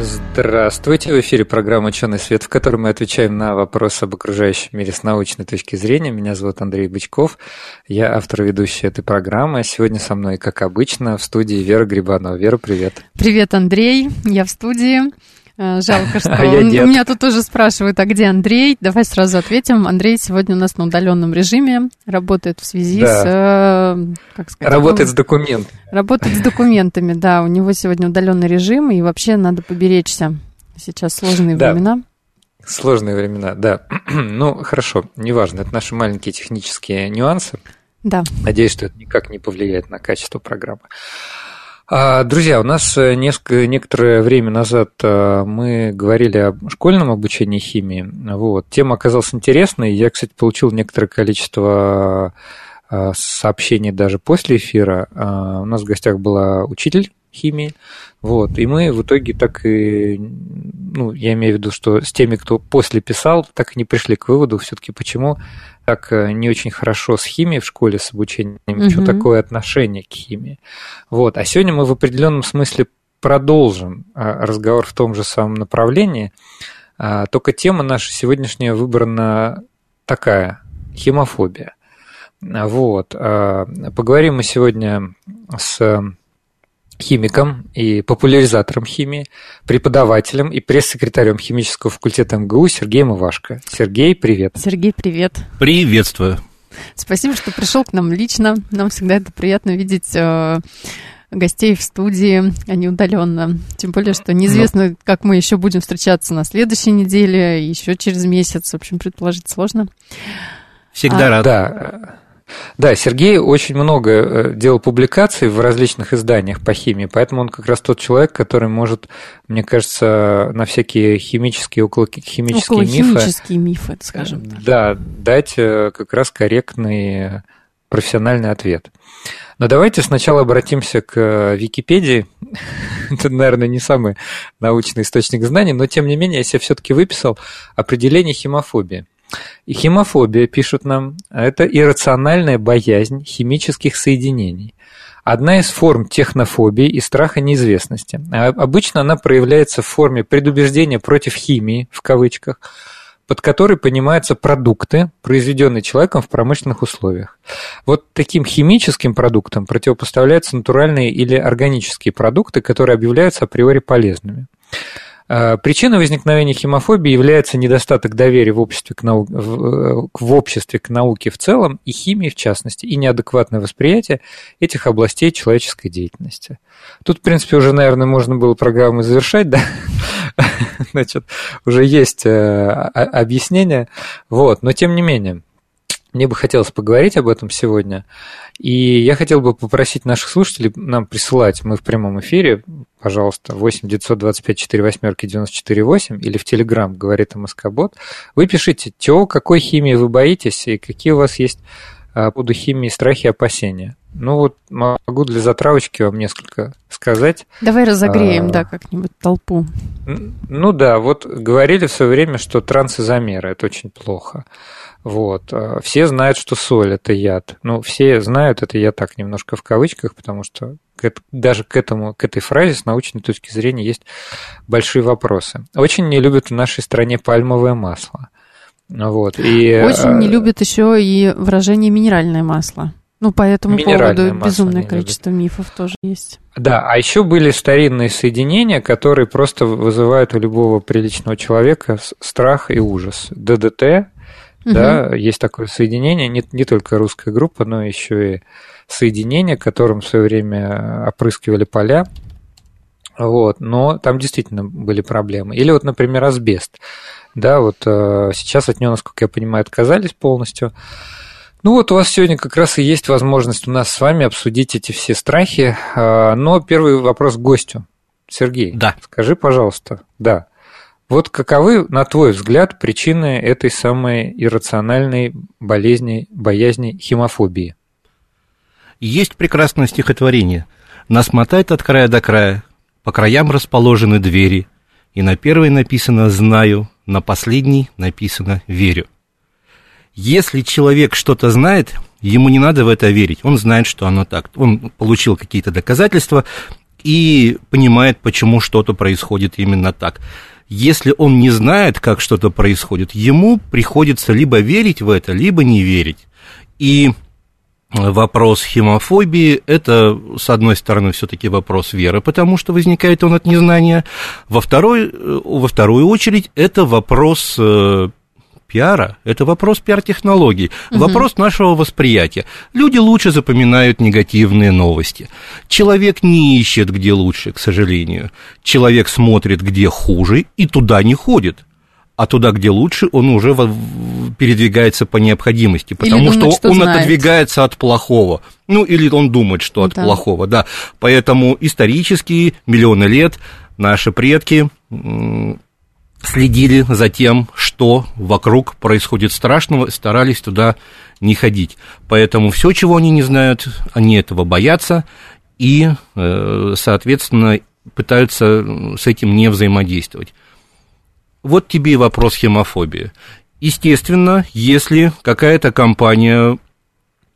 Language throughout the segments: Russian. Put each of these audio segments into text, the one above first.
Здравствуйте, в эфире программа «Ученый свет», в которой мы отвечаем на вопросы об окружающем мире с научной точки зрения. Меня зовут Андрей Бычков, я автор ведущей этой программы. Сегодня со мной, как обычно, в студии Вера Грибанова. Вера, привет. Привет, Андрей, я в студии. Э, жалко, что а у меня тут тоже спрашивают, а где Андрей? Давай сразу ответим. Андрей сегодня у нас на удаленном режиме, работает в связи да. с... Э, как сказать, работает с документами. Работает с документами, да. У него сегодня удаленный режим, и вообще надо поберечься. Сейчас сложные да. времена. Сложные времена, да. ну, хорошо, неважно. Это наши маленькие технические нюансы. Да. Надеюсь, что это никак не повлияет на качество программы. А, друзья, у нас э, несколько, некоторое время назад э, мы говорили о школьном обучении химии. Вот. Тема оказалась интересной. Я, кстати, получил некоторое количество э, сообщений даже после эфира. У нас в гостях была учитель химии. Вот. И мы в итоге так и, ну, я имею в виду, что с теми, кто после писал, так и не пришли к выводу все-таки, почему так э, не очень хорошо с химией в школе, с обучением, угу. что такое отношение к химии. Вот. А сегодня мы в определенном смысле продолжим а, разговор в том же самом направлении, а, только тема наша сегодняшняя выбрана такая – химофобия. Вот. А, поговорим мы сегодня с химиком и популяризатором химии, преподавателем и пресс-секретарем химического факультета МГУ Сергеем Ивашко. Сергей, привет. Сергей, привет. Приветствую. Спасибо, что пришел к нам лично. Нам всегда это приятно видеть э, гостей в студии, а не удаленно. Тем более, что неизвестно, ну, как мы еще будем встречаться на следующей неделе, еще через месяц. В общем, предположить сложно. Всегда а, рад. Да. Да, Сергей очень много э, делал публикаций в различных изданиях по химии, поэтому он как раз тот человек, который может, мне кажется, на всякие химические, околохимические мифы... Околохимические мифы, скажем так. Да, дать э, как раз корректный профессиональный ответ. Но давайте сначала обратимся к э, Википедии. Это, наверное, не самый научный источник знаний, но тем не менее я себе все-таки выписал определение химофобии – и химофобия, пишут нам, это иррациональная боязнь химических соединений. Одна из форм технофобии и страха неизвестности. А обычно она проявляется в форме предубеждения против химии, в кавычках, под которой понимаются продукты, произведенные человеком в промышленных условиях. Вот таким химическим продуктам противопоставляются натуральные или органические продукты, которые объявляются априори полезными. Э, причиной возникновения химофобии является недостаток доверия в обществе к, нау... в э, обществе к науке в целом и химии в частности, и неадекватное восприятие этих областей человеческой деятельности. Тут, в принципе, уже, наверное, можно было программу завершать, да? Значит, уже есть э, объяснение, вот, но тем не менее, мне бы хотелось поговорить об этом сегодня. И я хотел бы попросить наших слушателей нам присылать, мы в прямом эфире, пожалуйста, 8 925 4 восьмерки 94 8 или в Телеграм говорит МСК-бот. Вы пишите, чего, какой химии вы боитесь и какие у вас есть по поводу химии страхи и опасения. Ну вот могу для затравочки вам несколько сказать. Давай разогреем, а, да, как-нибудь толпу. Ну да, вот говорили в свое время, что трансизомеры – это очень плохо. Вот. А, все знают, что соль – это яд. Ну, все знают, это я так немножко в кавычках, потому что даже к, этому, к этой фразе с научной точки зрения есть большие вопросы. Очень не любят в нашей стране пальмовое масло. Вот. И, Очень не а, любят еще и выражение минеральное масло. Ну, по этому поводу безумное количество любят. мифов тоже есть. Да, а еще были старинные соединения, которые просто вызывают у любого приличного человека страх и ужас. ДДТ, угу. да, есть такое соединение, не, не только русская группа, но еще и соединение, которым в свое время опрыскивали поля. Вот, но там действительно были проблемы. Или вот, например, асбест. Да, вот э, сейчас от него, насколько я понимаю, отказались полностью. Ну вот у вас сегодня как раз и есть возможность у нас с вами обсудить эти все страхи. А, но первый вопрос к гостю. Сергей, да. скажи, пожалуйста, да, Вот каковы, на твой взгляд, причины этой самой иррациональной болезни, боязни химофобии? Есть прекрасное стихотворение. Нас мотает от края до края, по краям расположены двери, и на первой написано «знаю», на последней написано «верю». Если человек что-то знает, ему не надо в это верить. Он знает, что оно так. Он получил какие-то доказательства и понимает, почему что-то происходит именно так. Если он не знает, как что-то происходит, ему приходится либо верить в это, либо не верить. И вопрос химофобии – это, с одной стороны, все-таки вопрос веры, потому что возникает он от незнания. Во, второй, э, во вторую очередь, это вопрос э, пиара, это вопрос пиар-технологий, угу. вопрос нашего восприятия. Люди лучше запоминают негативные новости. Человек не ищет, где лучше, к сожалению. Человек смотрит, где хуже, и туда не ходит а туда, где лучше, он уже передвигается по необходимости, потому думает, что, что он знает. отодвигается от плохого. Ну, или он думает, что от да. плохого, да. Поэтому исторически, миллионы лет наши предки следили за тем, что вокруг происходит страшного, старались туда не ходить. Поэтому все, чего они не знают, они этого боятся и, э, соответственно, пытаются с этим не взаимодействовать. Вот тебе и вопрос хемофобии. Естественно, если какая-то компания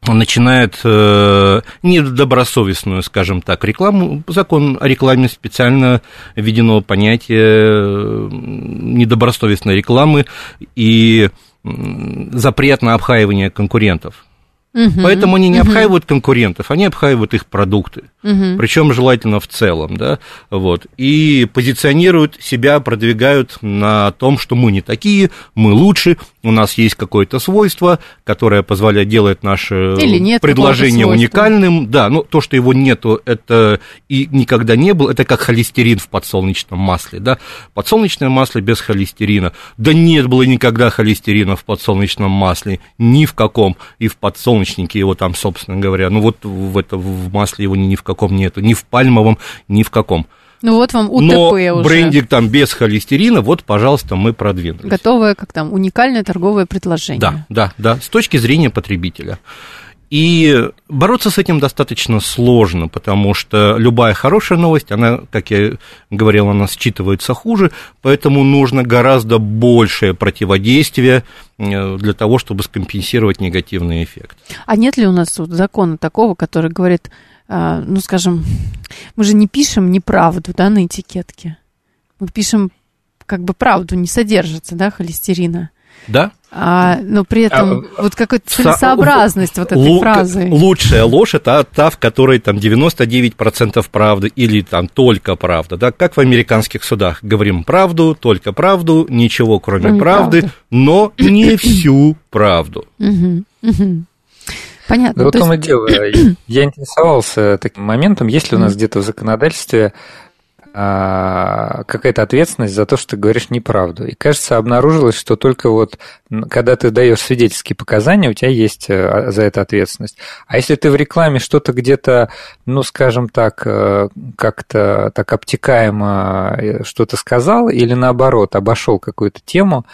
начинает э, недобросовестную, скажем так, рекламу, закон о рекламе специально введено понятие недобросовестной рекламы и запрет на обхаивание конкурентов. Угу, Поэтому они не угу. обхаивают конкурентов, они обхаивают их продукты. Угу. Причем желательно в целом, да, вот. И позиционируют себя, продвигают на том, что мы не такие, мы лучше, у нас есть какое-то свойство, которое позволяет делать наше предложение уникальным. Да, но то, что его нету, это и никогда не было, это как холестерин в подсолнечном масле, да. Подсолнечное масло без холестерина. Да нет было никогда холестерина в подсолнечном масле, ни в каком, и в подсолнечнике его там, собственно говоря, ну вот в, это, в масле его ни в каком нету, ни в пальмовом, ни в каком. Ну вот вам УТП Но уже. брендинг там без холестерина, вот, пожалуйста, мы продвинулись. Готовое, как там, уникальное торговое предложение. Да, да, да, с точки зрения потребителя. И бороться с этим достаточно сложно, потому что любая хорошая новость, она, как я говорил, она считывается хуже, поэтому нужно гораздо большее противодействие э, для того, чтобы скомпенсировать негативный эффект. А нет ли у нас вот закона такого, который говорит, ну, скажем, мы же не пишем неправду, да, на этикетке. Мы пишем как бы правду, не содержится, да, холестерина. Да. А, но при этом а, вот какая-то целесообразность вот этой фразы. Лучшая ложь это та, в которой там 99% правды или там только правда, да, как в американских судах. Говорим правду, только правду, ничего кроме ну, правды, правда. но не всю правду. Угу, угу. Понятно. Да вот том и дело. Я интересовался таким моментом, есть ли у нас где-то в законодательстве какая-то ответственность за то, что ты говоришь неправду. И, кажется, обнаружилось, что только вот когда ты даешь свидетельские показания, у тебя есть э, за это ответственность. А если ты в рекламе что-то где-то, ну, скажем так, э, как-то так обтекаемо э, что-то сказал или наоборот обошел какую-то тему,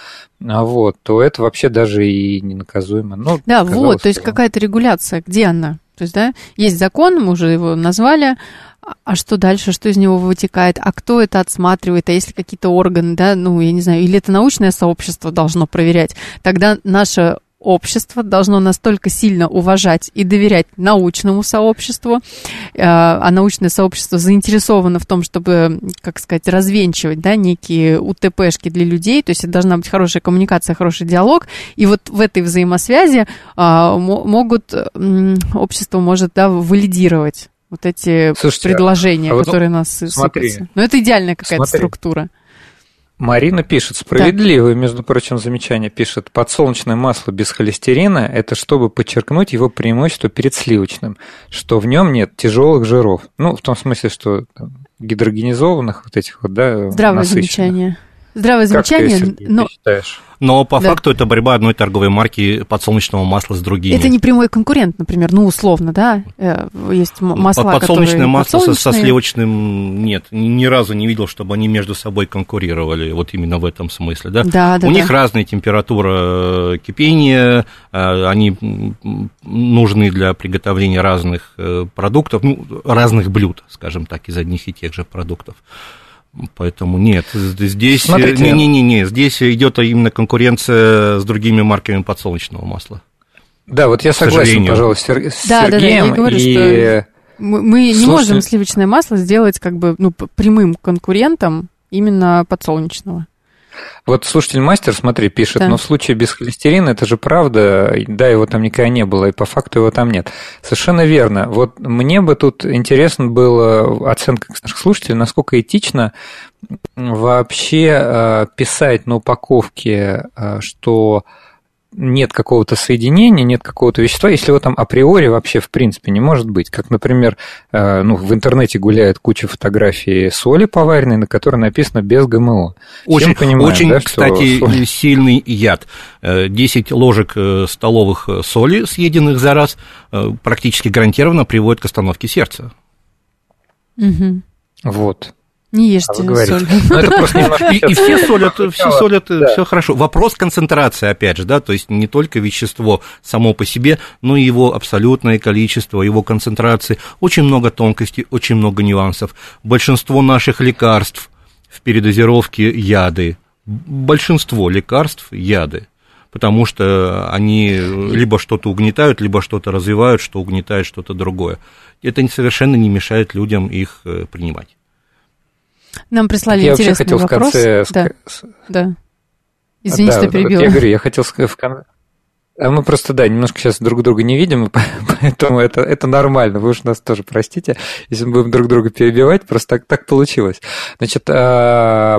а вот, то это вообще даже и не наказуемо. Ну, да, вот, то есть какая-то регуляция, где она? То есть, да, есть закон, мы уже его назвали, а что дальше, что из него вытекает, а кто это отсматривает, а если какие-то органы, да, ну, я не знаю, или это научное сообщество должно проверять, тогда наше общество должно настолько сильно уважать и доверять научному сообществу, э, а научное сообщество заинтересовано в том, чтобы, как сказать, развенчивать да, некие УТПшки для людей, то есть должна быть хорошая коммуникация, хороший диалог, и вот в этой взаимосвязи а, могут, общество может да, валидировать вот эти Слушайте, предложения, а вот, которые ну, нас смотри, сыпятся. Но это идеальная какая-то структура. Марина пишет, справедливое, да. между прочим, замечание, пишет, подсолнечное масло без холестерина – это чтобы подчеркнуть его преимущество перед сливочным, что в нем нет тяжелых жиров. Ну, в том смысле, что гидрогенизованных вот этих вот, да, Здравое замечание. Здравое замечание, ты, Сергей, но... Ты считаешь? Но по да. факту это борьба одной торговой марки подсолнечного масла с другими. Это не прямой конкурент, например, ну, условно, да? Э, есть масла, Подсолнечное масло подсолнечные... со сливочным нет. Ни разу не видел, чтобы они между собой конкурировали, вот именно в этом смысле, да? Да, да, У да. них разная температура э, кипения, э, они нужны для приготовления разных продуктов, ну, разных блюд, скажем так, из одних и тех же продуктов. Поэтому нет, здесь не, не, не, не, здесь идет именно конкуренция с другими марками подсолнечного масла. Да, вот я согласен, пожалуй, с, да, Сергеем. Да, да, я говорю, и... что мы, мы не можем сливочное масло сделать как бы ну, прямым конкурентом именно подсолнечного. Вот слушатель мастер, смотри, пишет, да. но в случае без холестерина это же правда, да, его там никогда не было, и по факту его там нет. Совершенно верно. Вот мне бы тут интересно было оценка наших слушателей, насколько этично вообще э, писать на упаковке, э, что нет какого-то соединения, нет какого-то вещества, если его там априори вообще в принципе не может быть. Как, например, э, ну, в интернете гуляет куча фотографий соли поваренной, на которой написано без ГМО. Очень, понимаем, очень да, кстати, соль... сильный яд. 10 э, ложек э, столовых соли, съеденных за раз, практически гарантированно приводит к остановке сердца. Угу. Вот. Не ешьте а соль. Ну, это просто немножко... И, и все солят, все солят, да. все хорошо. Вопрос концентрации, опять же, да, то есть не только вещество само по себе, но и его абсолютное количество, его концентрации. Очень много тонкостей, очень много нюансов. Большинство наших лекарств в передозировке яды. Большинство лекарств яды потому что они либо что-то угнетают, либо что-то развивают, что угнетает что-то другое. Это совершенно не мешает людям их э, принимать. Нам прислали я интересный хотел вопрос. В конце... Да. да. Извини, да, что перебила. Я говорю, я хотел сказать в конце. А мы просто, да, немножко сейчас друг друга не видим, поэтому это, это нормально. Вы уж нас тоже простите, если мы будем друг друга перебивать, просто так, так получилось. Значит, а,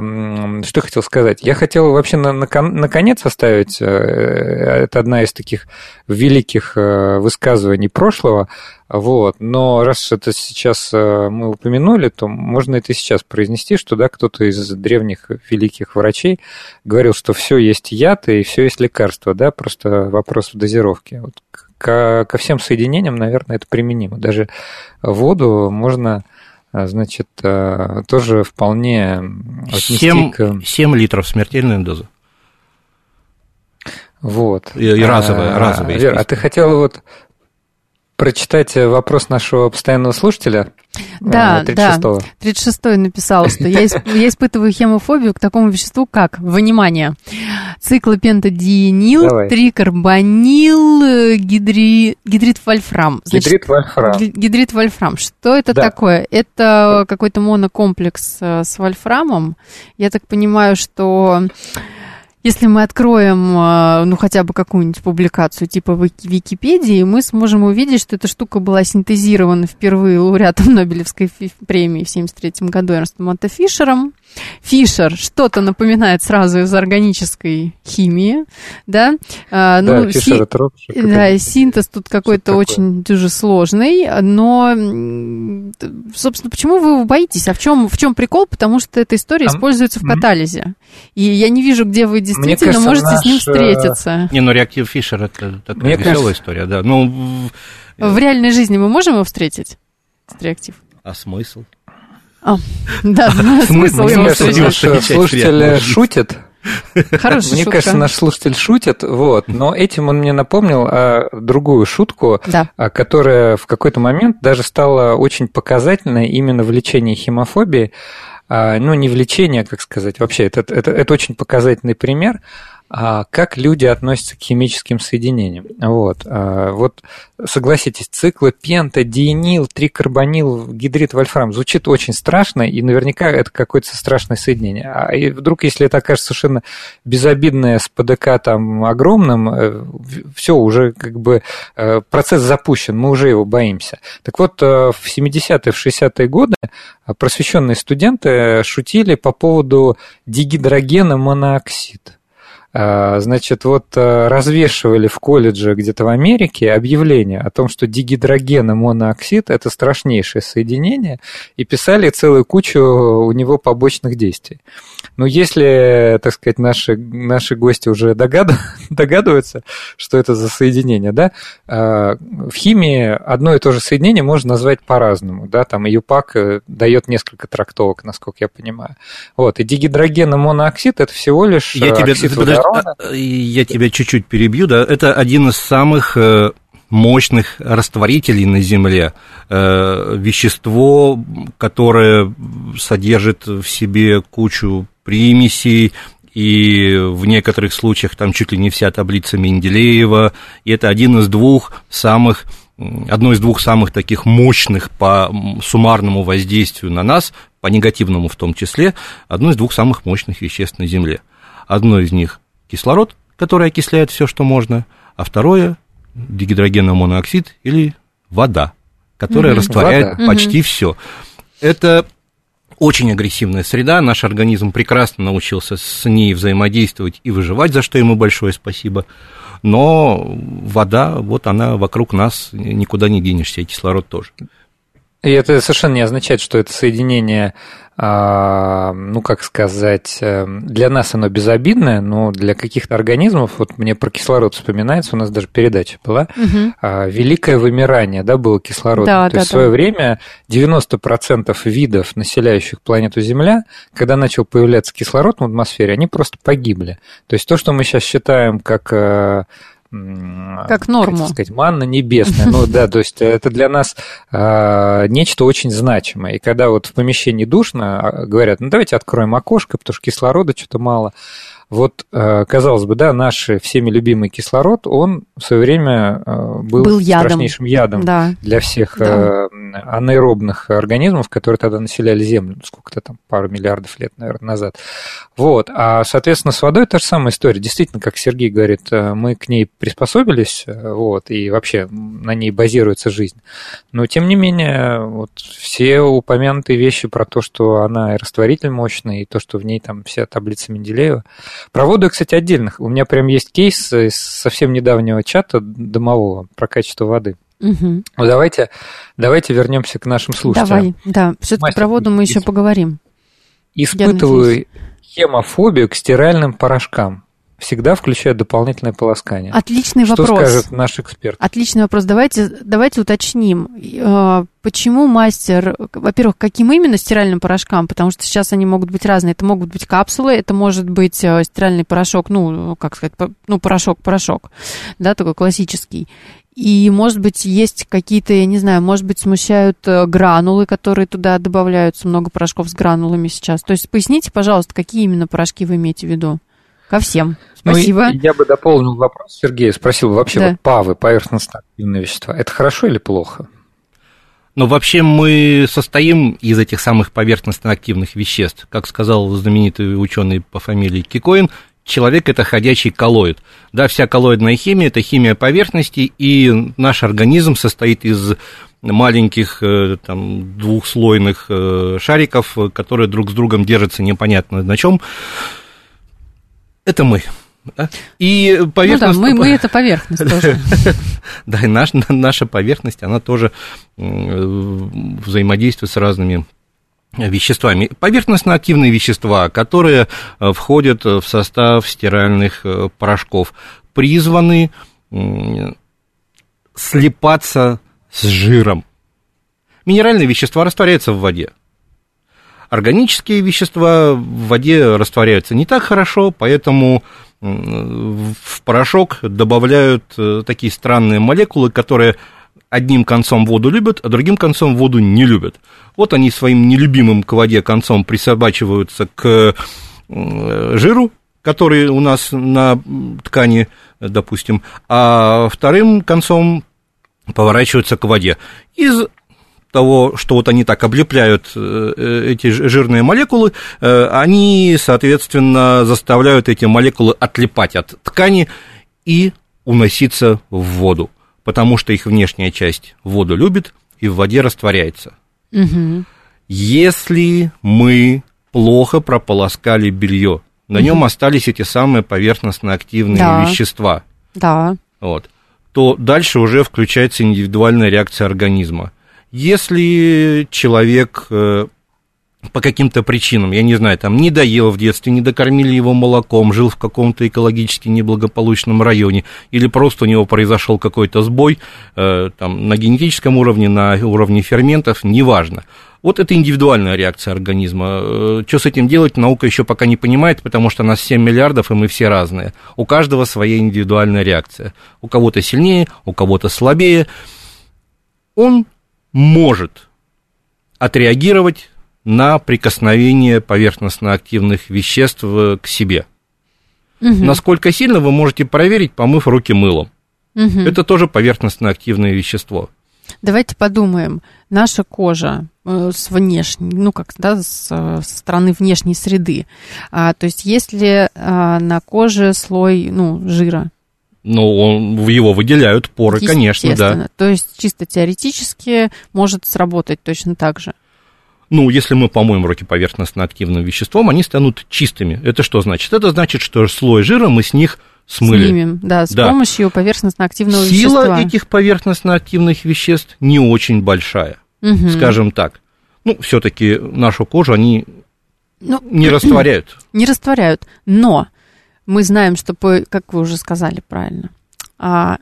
что я хотел сказать? Я хотел вообще на, на, наконец оставить, э, это одна из таких великих э, высказываний прошлого, вот. Но раз это сейчас э, мы упомянули, то можно это сейчас произнести, что да, кто-то из древних великих врачей говорил, что все есть яд и все есть лекарство, да, просто вопрос в дозировке. Вот ко, ко всем соединениям, наверное, это применимо. Даже воду можно э, значит, э, тоже вполне отнести 7, к... 7 литров смертельная доза. Вот. И, и разовая, а, разовая. Вер, а ты хотел вот прочитать э, вопрос нашего постоянного слушателя? Да, 36-го. да. 36-й написал, что я, я испытываю хемофобию к такому веществу, как, внимание, циклопентадиенил, трикарбонил, э, гидри, гидрит вольфрам. Значит, гидрит вольфрам. Гидрит вольфрам. Что это да. такое? Это какой-то монокомплекс э, с вольфрамом. Я так понимаю, что если мы откроем, а, ну, хотя бы какую-нибудь публикацию типа Википедии, мы сможем увидеть, что эта штука была синтезирована впервые лауреатом Нобелевской премии в 1973 году Эрнстом Монте Фишером. Фишер что-то напоминает сразу из органической химии, да? А, ну, да, Фишер си... да, синтез тут какой-то очень дюже сложный, но, собственно, почему вы его боитесь? А в чем, в чем прикол? Потому что эта история а... используется в катализе. И я не вижу, где вы действительно кажется, можете наш... с ним э, встретиться. Не, ну реактив Фишер это такая Мне веселая кажется... история, да. Ну, в реальной жизни мы можем его встретить? Реактив. А смысл? А, да, смысл его Слушатель шутит. Хорошая Мне шутка. кажется, наш слушатель шутит, вот, но этим он мне напомнил а, другую шутку, да. а, которая в какой-то момент даже стала очень показательной именно в лечении хемофобии. А, ну, не в лечении, а, как сказать, вообще, это, это, это очень показательный пример. А как люди относятся к химическим соединениям. Вот, а, вот согласитесь, циклы пента, диенил, трикарбонил, гидрид вольфрам звучит очень страшно, и наверняка это какое-то страшное соединение. А и вдруг, если это окажется совершенно безобидное с ПДК там огромным, э, все, уже как бы э, процесс запущен, мы уже его боимся. Так вот, э, в 70-е, в 60-е годы просвещенные студенты шутили по поводу дигидрогена монооксид. А, значит, вот э, развешивали в колледже где-то в Америке объявление о том, что дигидроген и монооксид – это страшнейшее соединение, и писали целую кучу у него побочных действий. Но если, так сказать, наши, наши гости уже догадываются, что это за соединение, да, а, в химии одно и то же соединение можно назвать по-разному, да, там ЮПАК э, дает несколько трактовок, насколько я понимаю. Вот, и дигидроген и монооксид – это всего лишь я тебе, оксид подожди, а, Я тебя чуть-чуть перебью, да, это один из самых э, мощных растворителей на Земле, э, вещество, которое содержит в себе кучу примесей, и в некоторых случаях там чуть ли не вся таблица Менделеева, и это один из двух самых одно из двух самых таких мощных по суммарному воздействию на нас, по негативному в том числе, одно из двух самых мощных веществ на Земле. Одно из них кислород, который окисляет все, что можно, а второе дигидрогенный моноксид или вода, которая угу. растворяет вода. почти угу. все. Это очень агрессивная среда, наш организм прекрасно научился с ней взаимодействовать и выживать, за что ему большое спасибо. Но вода, вот она вокруг нас, никуда не денешься, и кислород тоже. И это совершенно не означает, что это соединение ну, как сказать, э, для нас оно безобидное, но для каких-то организмов, вот мне про кислород вспоминается, у нас даже передача была, угу. великое вымирание, да, было кислород. Да, То да, есть да. в свое время 90% видов, населяющих планету Земля, когда начал появляться кислород в атмосфере, они просто погибли. То есть то, что мы сейчас считаем как э, как норму. Как сказать, манна небесная. Ну да, то есть это для нас э, нечто очень значимое. И когда вот в помещении душно, а, говорят, ну давайте откроем окошко, потому что кислорода что-то мало. Вот, э, казалось бы, да, наш всеми любимый кислород, он в свое время э, был, был страшнейшим ядом да. для всех да. Э, анаэробных организмов, которые тогда населяли Землю, сколько-то там, пару миллиардов лет, наверное, назад. Вот, а, соответственно, с водой та же самая история. Действительно, как Сергей говорит, мы к ней приспособились, вот, и вообще на ней базируется жизнь. Но, тем не менее, вот все упомянутые вещи про то, что она и растворитель мощный, и то, что в ней там вся таблица Менделеева, про воду, кстати, отдельных. У меня прям есть кейс из совсем недавнего чата домового про качество воды. Угу. Ну, давайте, давайте вернемся к нашим слушателям. Давай, да. Все-таки про воду мы еще поговорим. Испытываю хемофобию к стиральным порошкам всегда включают дополнительное полоскание. Отличный Что вопрос. Что скажет наш эксперт? Отличный вопрос. Давайте, давайте уточним. Э, почему мастер, во-первых, каким именно стиральным порошкам? Потому что сейчас они могут быть разные. Это могут быть капсулы, это может быть э, стиральный порошок, ну, как сказать, ну, порошок-порошок, да, такой классический. И, может быть, есть какие-то, я не знаю, может быть, смущают э, гранулы, которые туда добавляются, много порошков с гранулами сейчас. То есть поясните, пожалуйста, какие именно порошки вы имеете в виду? Ко всем. Ну, Спасибо. Ну, я бы дополнил вопрос, Сергей спросил, вообще да. вот ПАВы, поверхностно-активные вещества, это хорошо или плохо? Но вообще мы состоим из этих самых поверхностно-активных веществ. Как сказал знаменитый ученый по фамилии Кикоин, человек это ходячий коллоид. Да, вся коллоидная химия это химия поверхности, и наш организм состоит из маленьких э, там, двухслойных э, шариков, которые друг с другом держатся непонятно на чем это мы. И поверхность... Ну да, мы, мы это поверхность тоже. да, и наш, наша поверхность, она тоже взаимодействует с разными веществами. Поверхностно-активные вещества, которые э, входят в состав стиральных э, порошков, призваны слипаться с жиром. Минеральные вещества растворяются в воде. Органические вещества в воде растворяются не так хорошо, поэтому в порошок добавляют э, такие странные молекулы, которые одним концом воду любят, а другим концом воду не любят. Вот они своим нелюбимым к воде концом присобачиваются к жиру, который у нас на ткани, допустим, а вторым концом поворачиваются к воде. Из того, что вот они так облепляют э, э, эти жирные молекулы, э, они, соответственно, заставляют эти молекулы отлипать от ткани и уноситься в воду, потому что их внешняя часть воду любит и в воде растворяется. Угу. Если мы плохо прополоскали белье, на нем остались эти самые поверхностно-активные Да. вещества, Да. вот, то дальше уже включается индивидуальная реакция организма. Если человек э, по каким-то причинам, я не знаю, там не доел в детстве, не докормили его молоком, жил в каком-то экологически неблагополучном районе, или просто у него произошел какой-то сбой э, там, на генетическом уровне, на уровне ферментов, неважно. Вот это индивидуальная реакция организма. Э, Что с этим делать, наука еще пока не понимает, потому что нас 7 миллиардов, и мы все разные. У каждого своя индивидуальная реакция. У кого-то сильнее, у кого-то слабее. Он может отреагировать на прикосновение поверхностно-активных веществ э, к себе. Мгм. Насколько сильно вы можете проверить, помыв руки мылом. Мгм. Это тоже поверхностно-активное вещество. Давайте подумаем. Наша кожа э, с внешней, ну как, да, с, э, со стороны внешней среды. А, то есть если а, на коже слой, ну, жира, Ну, он, его выделяют поры, конечно, да. то есть чисто теоретически может сработать точно так же. Ну, если мы помоем руки поверхностно-активным веществом, они станут чистыми. Это что значит? Это значит, что слой жира мы с них смыли. Снимем, да, с Да. помощью поверхностно-активного Сила вещества. этих поверхностно-активных веществ не очень большая, Мгм. скажем так. Ну, все-таки нашу кожу они Ну, не растворяют. не растворяют. Но мы знаем, что, по, как вы уже сказали правильно, а,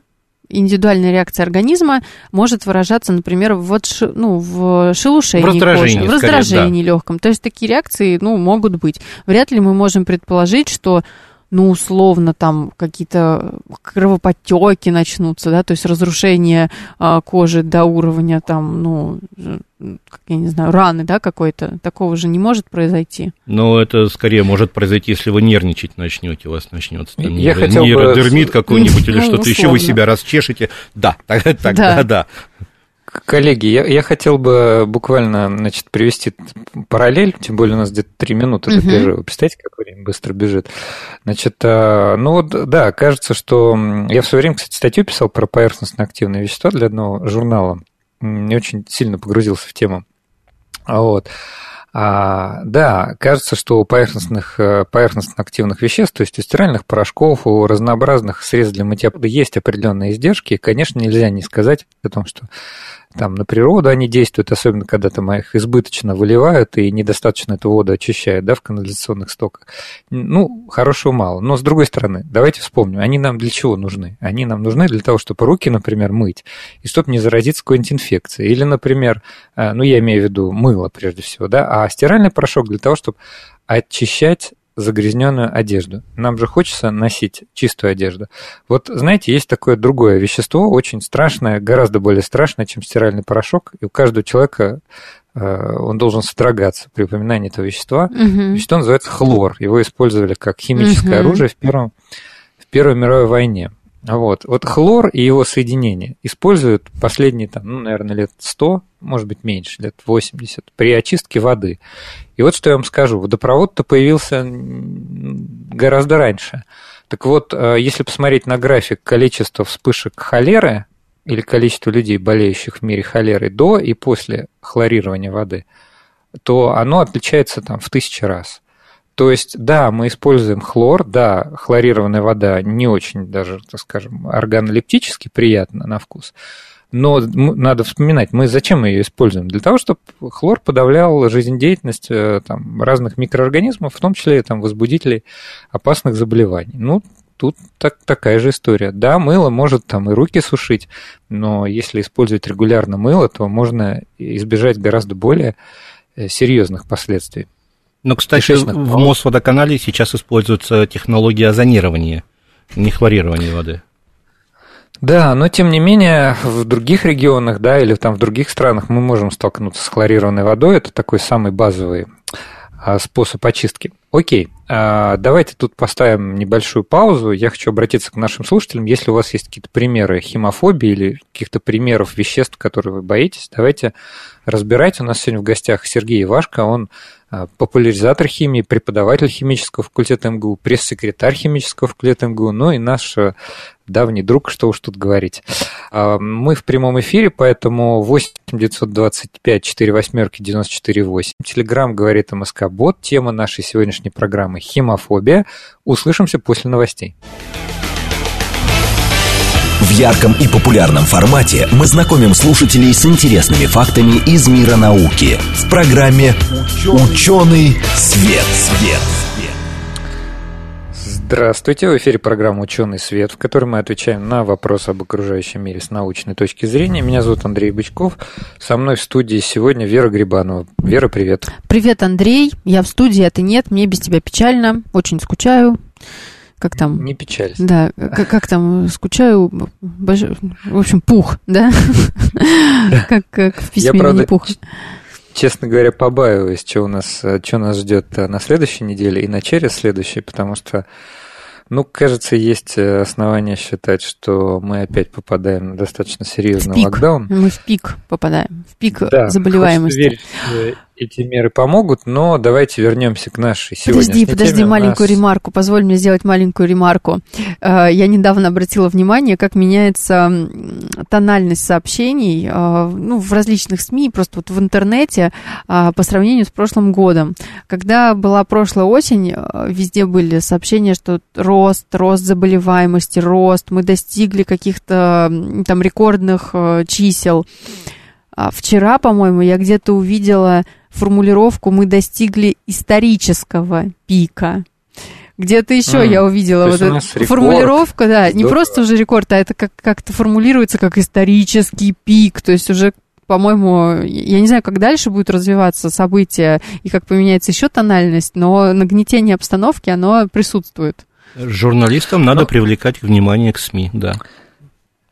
индивидуальная реакция организма может выражаться, например, в, отши- ну, в шелушении В раздражении, кожи, в скорее, раздражении легком. То есть такие реакции ну, могут быть. Вряд ли мы можем предположить, что ну, условно, там какие-то кровоподтеки начнутся, да, то есть разрушение а, кожи до уровня, там, ну, э, как я не знаю, раны, да, какой-то. Такого же не может произойти. Но это скорее может произойти, если вы нервнейчить начнете, у вас начнется там Я нейро- хотел бы- нейродермит какой-нибудь или Ну, что-то еще, вы себя расчешете. Да, тогда Да. да. Коллеги, я, я хотел бы буквально значит, привести параллель, тем более у нас где-то три минуты до перерыва. Представляете, как время быстро бежит. Значит, а, ну вот, да, кажется, что... Я в свое время, кстати, статью писал про поверхностно-активные вещества для одного журнала. Не очень сильно погрузился в тему. А Вот. А, да, кажется, что у поверхностных, э, поверхностно-активных веществ, то есть у стиральных порошков, у разнообразных средств для мытья есть определенные издержки. И, конечно, нельзя не сказать о том, что там на природу они действуют, особенно когда там их избыточно выливают и недостаточно эту воду очищают, да, в канализационных стоках. Ну, хорошего мало. Но с другой стороны, давайте вспомним, они нам для чего нужны? Они нам нужны для того, чтобы руки, например, мыть, и чтобы не заразиться какой-нибудь инфекцией. Или, например, э, ну, я имею в виду мыло прежде всего, да, а стиральный порошок для того, чтобы очищать загрязненную одежду. Нам же хочется носить чистую одежду. Вот, знаете, есть такое другое вещество, очень страшное, гораздо более страшное, чем стиральный порошок, и у каждого человека э, он должен содрогаться при упоминании этого вещества. Мгм. Вещество называется хлор. Его использовали как химическое Мгм. оружие в, первом, в Первой мировой войне. Вот. вот хлор и его соединение используют последние, там, ну, наверное, лет 100, может быть, меньше, лет 80, при очистке воды. И вот что я вам скажу. Водопровод-то появился гораздо раньше. Так вот, э, если посмотреть на график количества вспышек холеры или количество людей, болеющих в мире холерой до и после хлорирования воды, то оно отличается там в тысячи раз. То есть, да, мы используем хлор, да, хлорированная вода не очень даже, так скажем, органолептически приятна на вкус, но надо вспоминать, мы зачем ее используем? Для того, чтобы хлор подавлял жизнедеятельность э, там, разных микроорганизмов, в том числе там, возбудителей опасных заболеваний. Ну, тут так, такая же история. Да, мыло может там и руки сушить, но если использовать регулярно мыло, то можно избежать гораздо более э, серьезных последствий. Но, кстати, Кишечных в. Мосводоканале сейчас используется технология озонирования, не хлорирования воды. Да, но тем не менее в других регионах, да, или там в других странах мы можем столкнуться с хлорированной водой. Это такой самый базовый а, способ очистки. Окей, а, давайте тут поставим небольшую паузу. Я хочу обратиться к нашим слушателям. Если у вас есть какие-то примеры химофобии или каких-то примеров веществ, которые вы боитесь, давайте разбирать. У нас сегодня в гостях Сергей Ивашко, он популяризатор химии, преподаватель химического факультета МГУ, пресс-секретарь химического факультета МГУ, ну и наш давний друг, что уж тут говорить. Мы в прямом эфире, поэтому 8 925 4 восьмерки 94 8. Телеграмм говорит МСК Бот. Тема нашей сегодняшней программы – химофобия. Услышимся после новостей. В ярком и популярном формате мы знакомим слушателей с интересными фактами из мира науки в программе «Ученый свет». свет. Здравствуйте, в эфире программа «Ученый свет», в которой мы отвечаем на вопросы об окружающем мире с научной точки зрения. Меня зовут Андрей Бычков. Со мной в студии сегодня Вера Грибанова. Вера, привет. Привет, Андрей. Я в студии, а ты нет. Мне без тебя печально. Очень скучаю как там? Не печаль. Да, как, как там, скучаю, больш... в общем, пух, да? Как, как в письме Я, правда, пух. Честно говоря, побаиваюсь, что у нас, что нас ждет на следующей неделе и на через следующей, потому что ну, кажется, есть основания считать, что мы опять попадаем на достаточно серьезный в пик. локдаун. Мы в пик попадаем, в пик да, заболеваемости. Верить, эти меры помогут, но давайте вернемся к нашей сегодняшней Подожди, подожди, теме. маленькую нас... ремарку, позволь мне сделать маленькую ремарку. Э, я недавно обратила внимание, как меняется тональность сообщений э, ну, в различных СМИ, просто вот в интернете э, по сравнению с прошлым годом. Когда была прошлая осень, везде были сообщения, что рост, рост заболеваемости, рост, мы достигли каких-то там рекордных чисел. А вчера, по-моему, я где-то увидела формулировку «мы достигли исторического пика». Где-то еще mm. я увидела вот эту формулировку, да, не просто уже рекорд, а это как- как-то формулируется как исторический пик, то есть уже по-моему, я не знаю, как дальше будут развиваться события и как поменяется еще тональность, но нагнетение обстановки, оно присутствует. Журналистам надо но... привлекать внимание к СМИ, да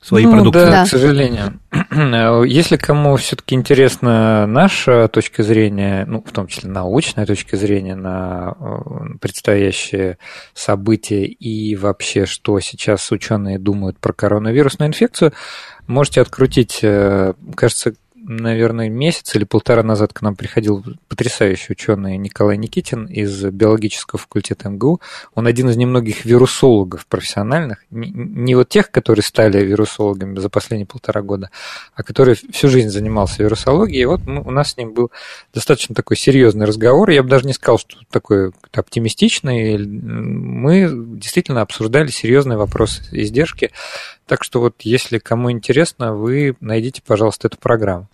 свои ну, продукты. Да, да, к сожалению. Если кому все-таки интересна наша точка зрения, ну, в том числе научная точка зрения на э, предстоящие события и вообще, что сейчас ученые думают про коронавирусную инфекцию, можете открутить, э, кажется, наверное, месяц или полтора назад к нам приходил потрясающий ученый Николай Никитин из биологического факультета МГУ. Он один из немногих вирусологов профессиональных, не вот тех, которые стали вирусологами за последние полтора года, а которые всю жизнь занимался вирусологией. И вот мы, у нас с ним был достаточно такой серьезный разговор. Я бы даже не сказал, что такой оптимистичный. Мы действительно обсуждали серьезные вопросы издержки. Так что вот если кому интересно, вы найдите, пожалуйста, эту программу.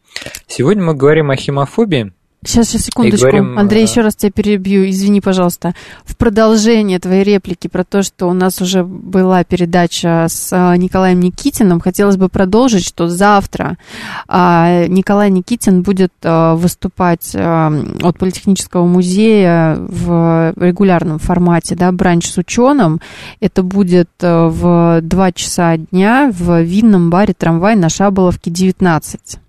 Сегодня мы говорим о химофобии. Сейчас, сейчас, секундочку. Говорим, Андрей, э, еще раз тебя перебью, извини, пожалуйста. В продолжение твоей реплики про то, что у нас уже была передача с э, Николаем Никитиным, хотелось бы продолжить, что завтра а, Николай Никитин будет э, выступать от Политехнического музея в регулярном формате, да, бранч с ученым. Это будет в 2 часа дня в винном баре «Трамвай» на Шаболовке 19.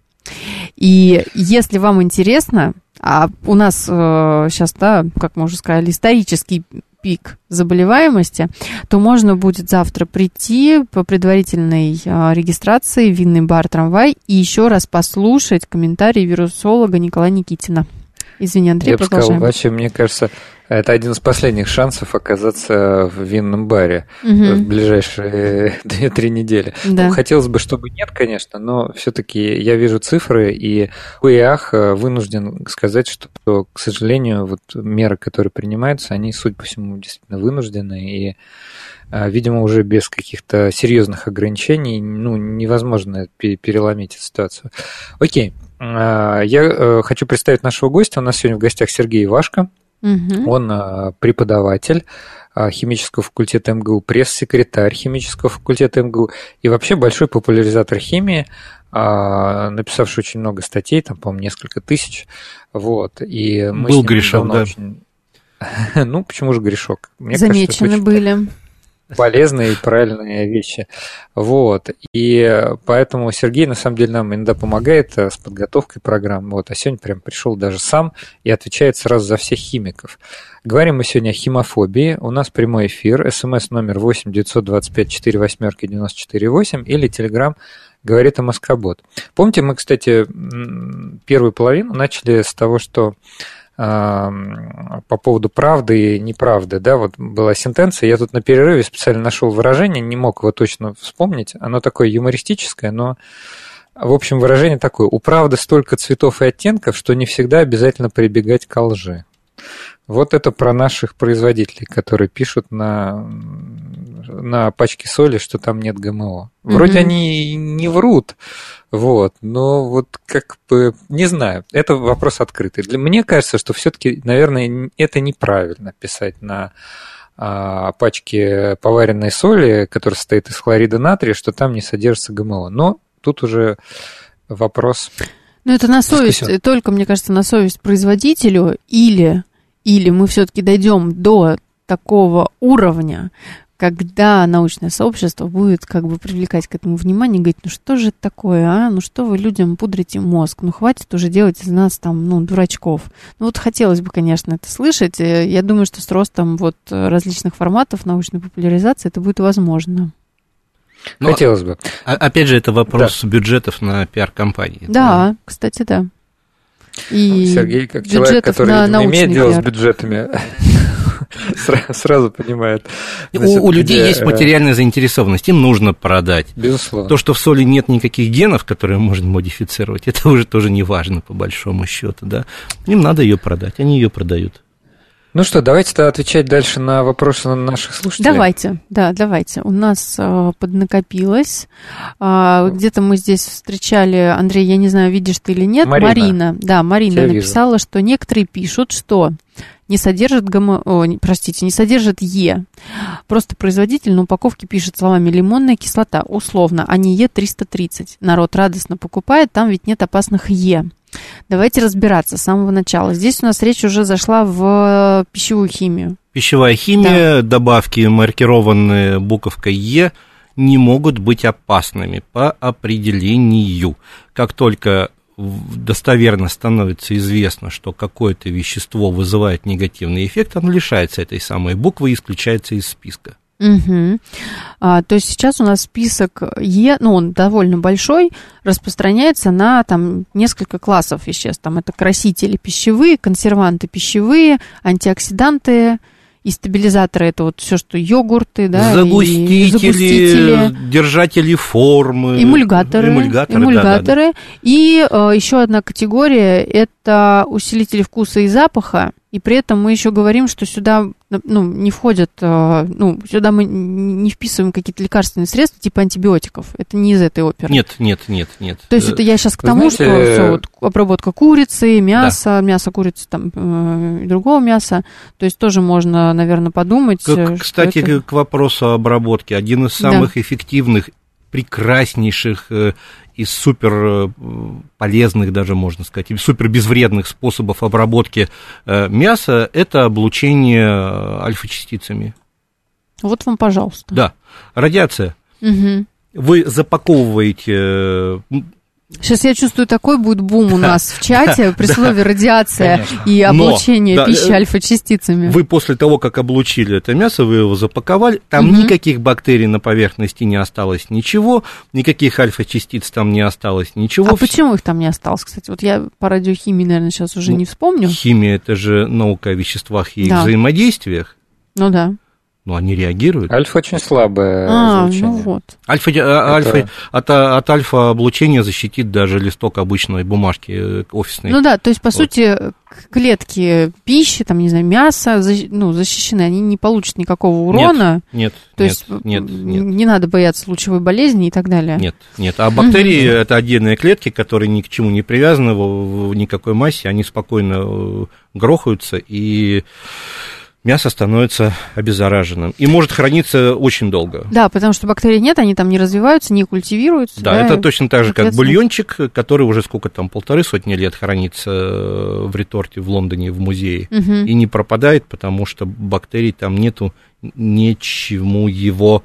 И если вам интересно, а у нас э, сейчас, да, как мы уже сказали, исторический пик заболеваемости, то можно будет завтра прийти по предварительной э, регистрации в винный бар «Трамвай» и еще раз послушать комментарии вирусолога Николая Никитина. Извини, Андрей, Я бы сказал, вообще, мне кажется, это один из последних шансов оказаться в винном баре угу. в ближайшие 2-3 недели. Да. Ну, хотелось бы, чтобы нет, конечно, но все-таки я вижу цифры, и УИАХ э, вынужден сказать, что, к сожалению, вот меры, которые принимаются, они, судя по всему, действительно вынуждены, и э, видимо, уже без каких-то серьезных ограничений ну, невозможно переломить эту ситуацию. Окей, я хочу представить нашего гостя. У нас сегодня в гостях Сергей Ивашко, Угу. Он а, преподаватель а, химического факультета МГУ, пресс-секретарь химического факультета МГУ и вообще большой популяризатор химии, а, написавший очень много статей, там, по-моему, несколько тысяч. Вот. И мы Был грешок, да. Очень... ну, почему же грешок? Мне Замечены кажется, были полезные и правильные вещи. Вот. И поэтому Сергей, на самом деле, нам иногда помогает э, с подготовкой программ. Вот. А сегодня прям пришел даже сам и отвечает сразу за всех химиков. Говорим мы сегодня о химофобии. У нас прямой эфир. СМС номер 8 925 4 восьмерки 94 8 или Телеграм говорит о Москобот. Помните, мы, кстати, первую половину начали с того, что по поводу правды и неправды, да, вот была сентенция, я тут на перерыве специально нашел выражение, не мог его точно вспомнить, оно такое юмористическое, но в общем, выражение такое. У правды столько цветов и оттенков, что не всегда обязательно прибегать к лжи. Вот это про наших производителей, которые пишут на, на пачке соли, что там нет ГМО. Вроде mm-hmm. они не врут, вот, но вот как бы, не знаю, это вопрос открытый. Для, мне кажется, что все-таки, наверное, это неправильно писать на а, пачке поваренной соли, которая состоит из хлорида натрия, что там не содержится ГМО. Но тут уже вопрос... Ну, это на совесть, дискуссион. только, мне кажется, на совесть производителю или или мы все-таки дойдем до такого уровня, когда научное сообщество будет как бы привлекать к этому внимание, говорить, ну что же это такое, а? Ну что вы людям пудрите мозг? Ну хватит уже делать из нас там, ну, дурачков. Ну вот хотелось бы, конечно, это слышать. Э, я думаю, что с ростом вот различных форматов научной популяризации это будет возможно. Но, Хотелось бы. Опять же, это вопрос да. бюджетов на пиар-компании. Да, да, кстати, да. И Сергей, как человек, который на, имеет дело с бюджетами, сразу понимает. Значит, у, у людей где, есть э, материальная заинтересованность, им нужно продать. Безусловно. То, что в соли нет никаких генов, которые можно модифицировать, это уже тоже не важно, по большому счету. Да? Им надо ее продать, они ее продают. Ну что, давайте тогда отвечать дальше на вопросы наших слушателей. Давайте, да, давайте. У нас э, поднакопилось. Э, где-то мы здесь встречали, Андрей, я не знаю, видишь ты или нет, Марина. Марина да, Марина я написала, вижу. что некоторые пишут, что не содержит ГМО, о, простите, не содержит Е. Просто производитель на упаковке пишет словами лимонная кислота, условно, а не Е330. Народ радостно покупает, там ведь нет опасных Е. Давайте разбираться с самого начала. Здесь у нас речь уже зашла в пищевую химию. Пищевая химия, да. добавки, маркированные буковкой Е, не могут быть опасными по определению. Как только достоверно становится известно, что какое-то вещество вызывает негативный эффект, оно лишается этой самой буквы и исключается из списка. Угу. А, то есть сейчас у нас список Е, ну, он довольно большой, распространяется на там несколько классов веществ. Там это красители пищевые, консерванты пищевые, антиоксиданты, и стабилизаторы это вот все, что йогурты, да, загустители, загустители держатели формы, эмульгаторы, эмульгаторы, эмульгаторы. Да, да, да. и э, еще одна категория это усилители вкуса и запаха. И при этом мы еще говорим, что сюда ну, не входят, э, ну, сюда мы не вписываем какие-то лекарственные средства типа антибиотиков. Это не из этой оперы. Нет, нет, нет, нет. То есть это я сейчас к тому, знаете... что все, вот, обработка курицы, мяса, да. мясо курицы, там, э, другого мяса. То есть тоже можно, наверное, подумать. К, кстати, это... к вопросу обработки. Один из самых да. эффективных прекраснейших э, из супер э, полезных даже, можно сказать, и супер безвредных способов обработки э, мяса – это облучение альфа-частицами. Вот вам, пожалуйста. Да. Радиация. Угу. Вы запаковываете Сейчас я чувствую, такой будет бум у нас в чате при слове радиация и облучение пищи э, альфа-частицами. Вы после того, как облучили это мясо, вы его запаковали, там никаких бактерий на поверхности не осталось ничего, никаких альфа-частиц там не осталось ничего. А почему их там не осталось, кстати? Вот я по радиохимии, наверное, сейчас уже ну, не вспомню. Химия – это же наука о веществах и их взаимодействиях. Ну да. Ну, они реагируют. Альфа очень слабое а, излучение. Ну вот. Альфа, э, Это... альфа, от, от альфа-облучения защитит даже листок обычной бумажки э, офисной. Ну да, то есть, по вот. сути, клетки пищи, там, не знаю, мяса, ну, защищены, они не получат никакого урона. Нет, нет, то нет, есть, нет, нет. Не надо бояться лучевой болезни и так далее. Нет, нет. А бактерии – это отдельные клетки, которые ни к чему не привязаны в никакой массе, они спокойно э, грохаются и мясо становится обеззараженным и может храниться очень долго. Да, потому что бактерий нет, они там не развиваются, не культивируются. Да, да это точно так же, как бульончик, который уже сколько там, полторы сотни лет хранится э, в реторте в Лондоне в музее угу. и не пропадает, потому что бактерий там нету, нечему его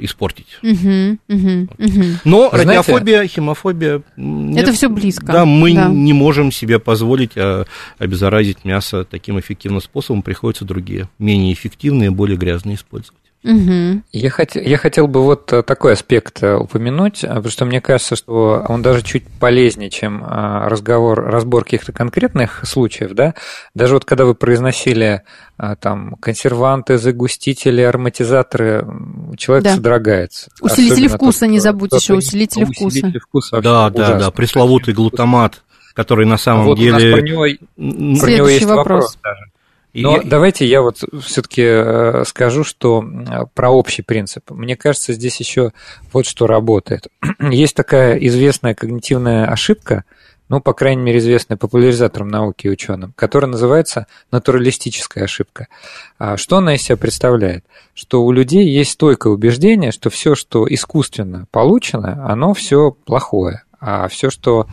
испортить. Угу, угу, угу. Но Знаете, радиофобия, химофобия... Нет, это все близко. Да, мы да. не можем себе позволить а, обеззаразить мясо таким эффективным способом. Приходится другие, менее эффективные, более грязные использовать. Угу. Я, хот... я хотел бы вот э, такой аспект э, упомянуть, э, потому что мне кажется, что он даже чуть полезнее, чем разговор, разбор каких-то конкретных случаев, да. Даже вот когда вы произносили там консерванты, загустители, ароматизаторы, человек да. содрогается. Усилители вкуса, тот, не забудь еще, усилители вкуса. Усилители вкуса да, да, да, пресловутый глутамат, который на самом вот деле... про него, про него есть вопрос, вопрос даже. Но и... давайте я вот все-таки э, скажу, что про общий принцип. Мне кажется, здесь еще вот что работает. Есть такая известная когнитивная ошибка, ну, по крайней мере, известная популяризаторам науки и ученым, которая называется натуралистическая ошибка. А что она из себя представляет? Что у людей есть стойкое убеждение, что все, что искусственно получено, оно все плохое, а все, что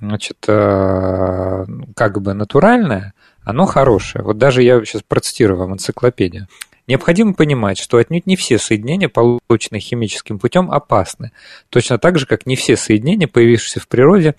значит, э, как бы натуральное, оно хорошее. Вот даже я сейчас процитирую вам энциклопедию. Необходимо понимать, что отнюдь не все соединения, полученные химическим путем, опасны. Точно так же, как не все соединения, появившиеся в природе,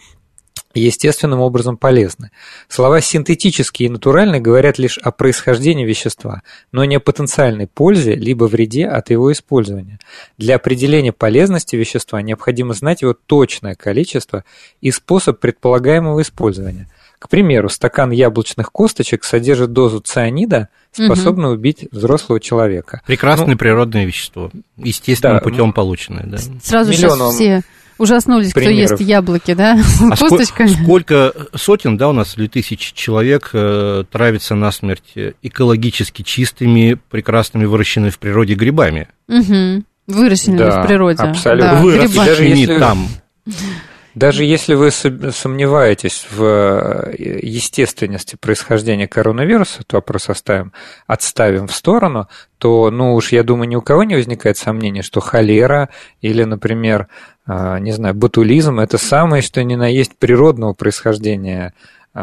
естественным образом полезны. Слова синтетические и натуральные говорят лишь о происхождении вещества, но не о потенциальной пользе либо вреде от его использования. Для определения полезности вещества необходимо знать его точное количество и способ предполагаемого использования – к примеру, стакан яблочных косточек содержит дозу цианида, способную угу. убить взрослого человека. Прекрасное ну, природное вещество, естественным да, путем полученное. Да. Сразу Миллионом сейчас все ужаснулись, примеров. кто ест яблоки, да, а косточками. Сколько сотен, да, у нас или тысяч человек э, травится насмерть экологически чистыми, прекрасными выращенными в природе грибами. Угу. Выращенными да, в природе. Абсолютно. Да, Выращенными даже если... там. Даже если вы сомневаетесь в э, естественности происхождения коронавируса, то вопрос оставим, отставим в сторону, то, ну уж, я думаю, ни у кого не возникает сомнения, что холера или, например, э, не знаю, ботулизм – это самое, что ни на есть природного происхождения э,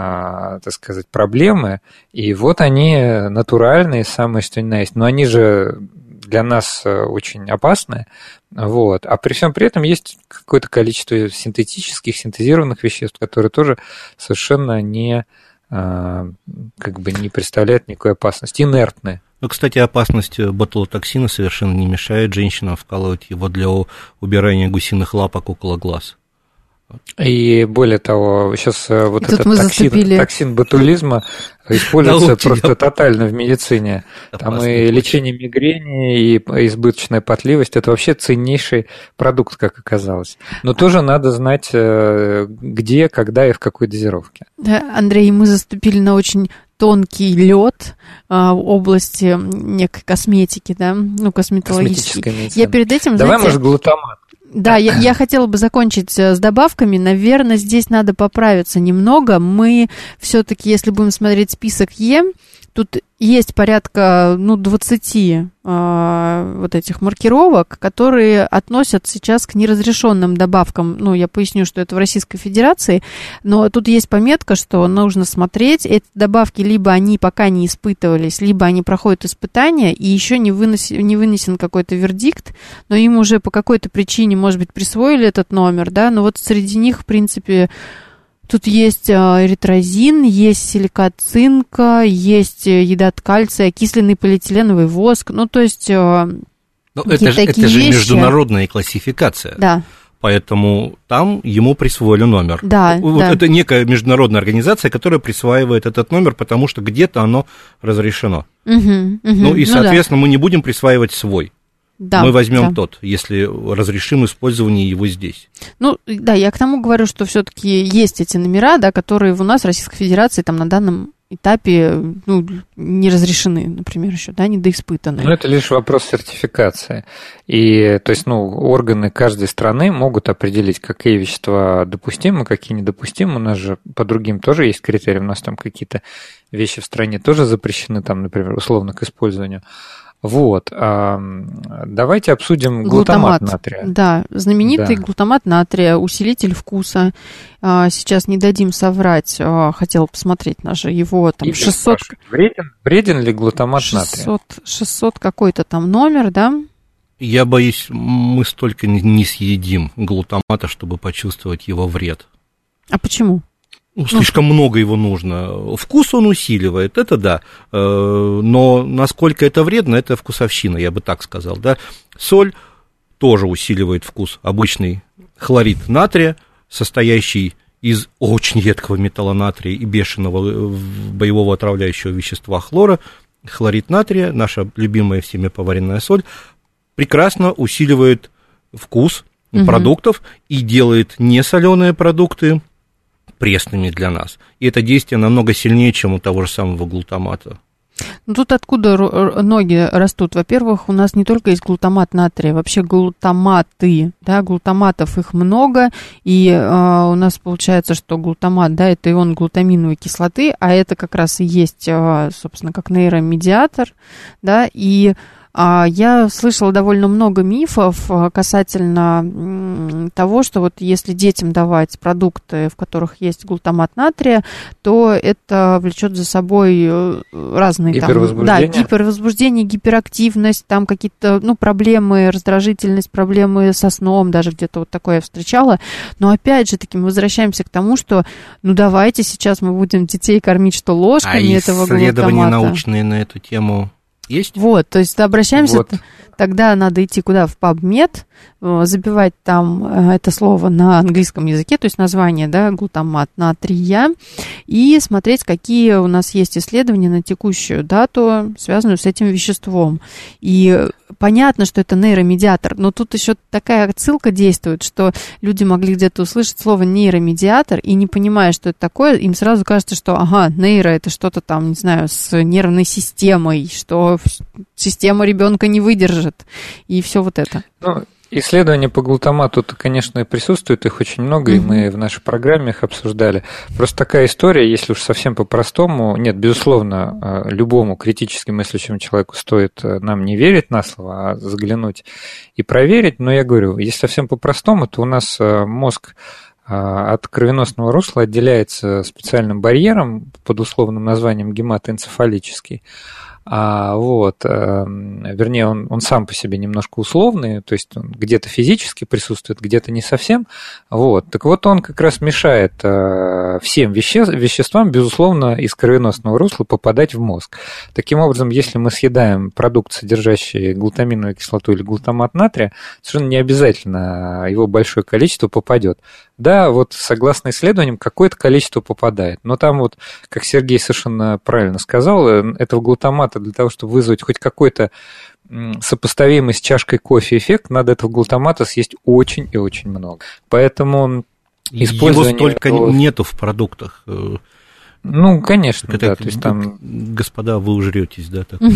так сказать, проблемы, и вот они натуральные, самые что ни на есть, но они же для нас очень опасное. Вот. А при всем при этом есть какое-то количество синтетических, синтезированных веществ, которые тоже совершенно не, э, как бы не представляют никакой опасности, инертные. Ну, кстати, опасность ботулотоксина совершенно не мешает женщинам вкалывать его для убирания гусиных лапок около глаз. И более того, сейчас э, вот этот токсин, токсин ботулизма используется просто тотально в медицине. Там и лечение мигрени, и избыточная потливость – это вообще ценнейший продукт, как оказалось. Но тоже надо знать, э, где, когда и в какой дозировке. Да, Андрей, мы заступили на очень тонкий лед а, в области некой косметики, да, ну, косметологической. Я перед этим, Давай, знаете, может, глутамат. Да, я, я хотела бы закончить э, с добавками. Наверное, здесь надо поправиться немного. Мы все-таки, если будем смотреть список Е, Тут есть порядка, ну, 20 э, а, вот этих маркировок, которые относят сейчас к неразрешенным добавкам. Ну, я поясню, что это в Российской Федерации, но тут есть пометка, что нужно смотреть. Эти добавки либо они пока не испытывались, либо они проходят испытания, и еще не, вынос, не вынесен какой-то вердикт, но им уже по какой-то причине, может быть, присвоили этот номер, да, но вот среди них, в принципе, Тут есть а, эритрозин, есть силикат цинка, есть э, едат кальция, окисленный полиэтиленовый воск. Ну, то есть... А, Но ну, это, же, это же международная классификация. Да. Поэтому там ему присвоили номер. Да, вот да. Это некая международная организация, которая присваивает этот номер, потому что где-то оно разрешено. Угу, угу, ну и, соответственно, ну, да. мы не будем присваивать свой. Да, мы возьмем да. тот, если разрешим использование его здесь. Ну, да, я к тому говорю, что все-таки есть эти номера, да, которые у нас в Российской Федерации там на данном этапе ну, не разрешены, например, еще, да, недоиспытаны. Ну, это лишь вопрос сертификации. И, то есть, ну, органы каждой страны могут определить, какие вещества допустимы, какие недопустимы. У нас же по другим тоже есть критерии. У нас там какие-то вещи в стране тоже запрещены, там, например, условно к использованию. Вот. Давайте обсудим глутамат, глутамат натрия. Да, знаменитый да. глутамат натрия, усилитель вкуса. А, сейчас не дадим соврать. А, хотел посмотреть наше его там 600... Вреден, вреден ли глутамат 600, натрия? 600 какой-то там номер, да? Я боюсь, мы столько не съедим глутамата, чтобы почувствовать его вред. А почему? Ну, слишком ну, много его нужно. Вкус он усиливает, это да. Э, но насколько это вредно, это вкусовщина, я бы так сказал. Да? Соль тоже усиливает вкус. Обычный хлорид натрия, состоящий из очень едкого металла натрия и бешеного э, боевого отравляющего вещества хлора, хлорид натрия, наша любимая всеми поваренная соль, прекрасно усиливает вкус угу. продуктов и делает несоленые продукты пресными для нас. И это действие намного сильнее, чем у того же самого глутамата. Ну, тут откуда ноги растут? Во-первых, у нас не только есть глутамат натрия, вообще глутаматы, да, глутаматов их много, и э, у нас получается, что глутамат, да, это ион глутаминовой кислоты, а это как раз и есть, э, собственно, как нейромедиатор, да, и я слышала довольно много мифов а, касательно того, что вот если детям давать продукты, в которых есть глутамат натрия, то это влечет за собой э, разные там, да, гипервозбуждение, гиперактивность, там какие-то ну, проблемы, раздражительность, проблемы со сном, даже где-то вот такое я встречала. Но опять же таки мы возвращаемся к тому, что ну давайте сейчас мы будем детей кормить что ложками а этого исследования научные на эту тему есть? Вот, то есть обращаемся, вот. тогда надо идти куда? В PubMed, Э, забивать там э, это слово на английском языке, то есть название, да, глутамат натрия, и смотреть, какие у нас есть исследования на текущую дату, связанную с этим веществом. И понятно, что это нейромедиатор, но тут еще такая отсылка действует, что люди могли где-то услышать слово нейромедиатор и не понимая, что это такое, им сразу кажется, что, ага, нейро это что-то там, не знаю, с нервной системой, что система ребенка не выдержит, и все вот это. Ну, Исследования по глутамату-то, конечно, присутствуют, их очень много, mm-hmm. и мы в нашей программе их обсуждали. Просто такая история, если уж совсем по-простому, нет, безусловно, э, любому критически мыслящему человеку стоит э, нам не верить на слово, а заглянуть и проверить, но я говорю, если совсем по-простому, то у нас э, мозг от кровеносного русла отделяется специальным барьером под условным названием гематоэнцефалический, а, вот, а, вернее, он, он сам по себе немножко условный, то есть он где-то физически присутствует, где-то не совсем. Вот. Так вот, он как раз мешает а, всем веще, веществам, безусловно, из кровеносного русла попадать в мозг. Таким образом, если мы съедаем продукт, содержащий глутаминовую кислоту или глутамат натрия, совершенно не обязательно его большое количество попадет. Да, вот согласно исследованиям, какое-то количество попадает. Но там вот, как Сергей совершенно правильно сказал, э, этого глутамата для того, чтобы вызвать хоть какой-то сопоставимый с чашкой кофе эффект, надо этого глутамата съесть очень и очень много. Поэтому использование... Его столько этого... нету в продуктах. Э, ну, конечно, Это, да. То есть там... Господа, вы ужретесь, да? Так.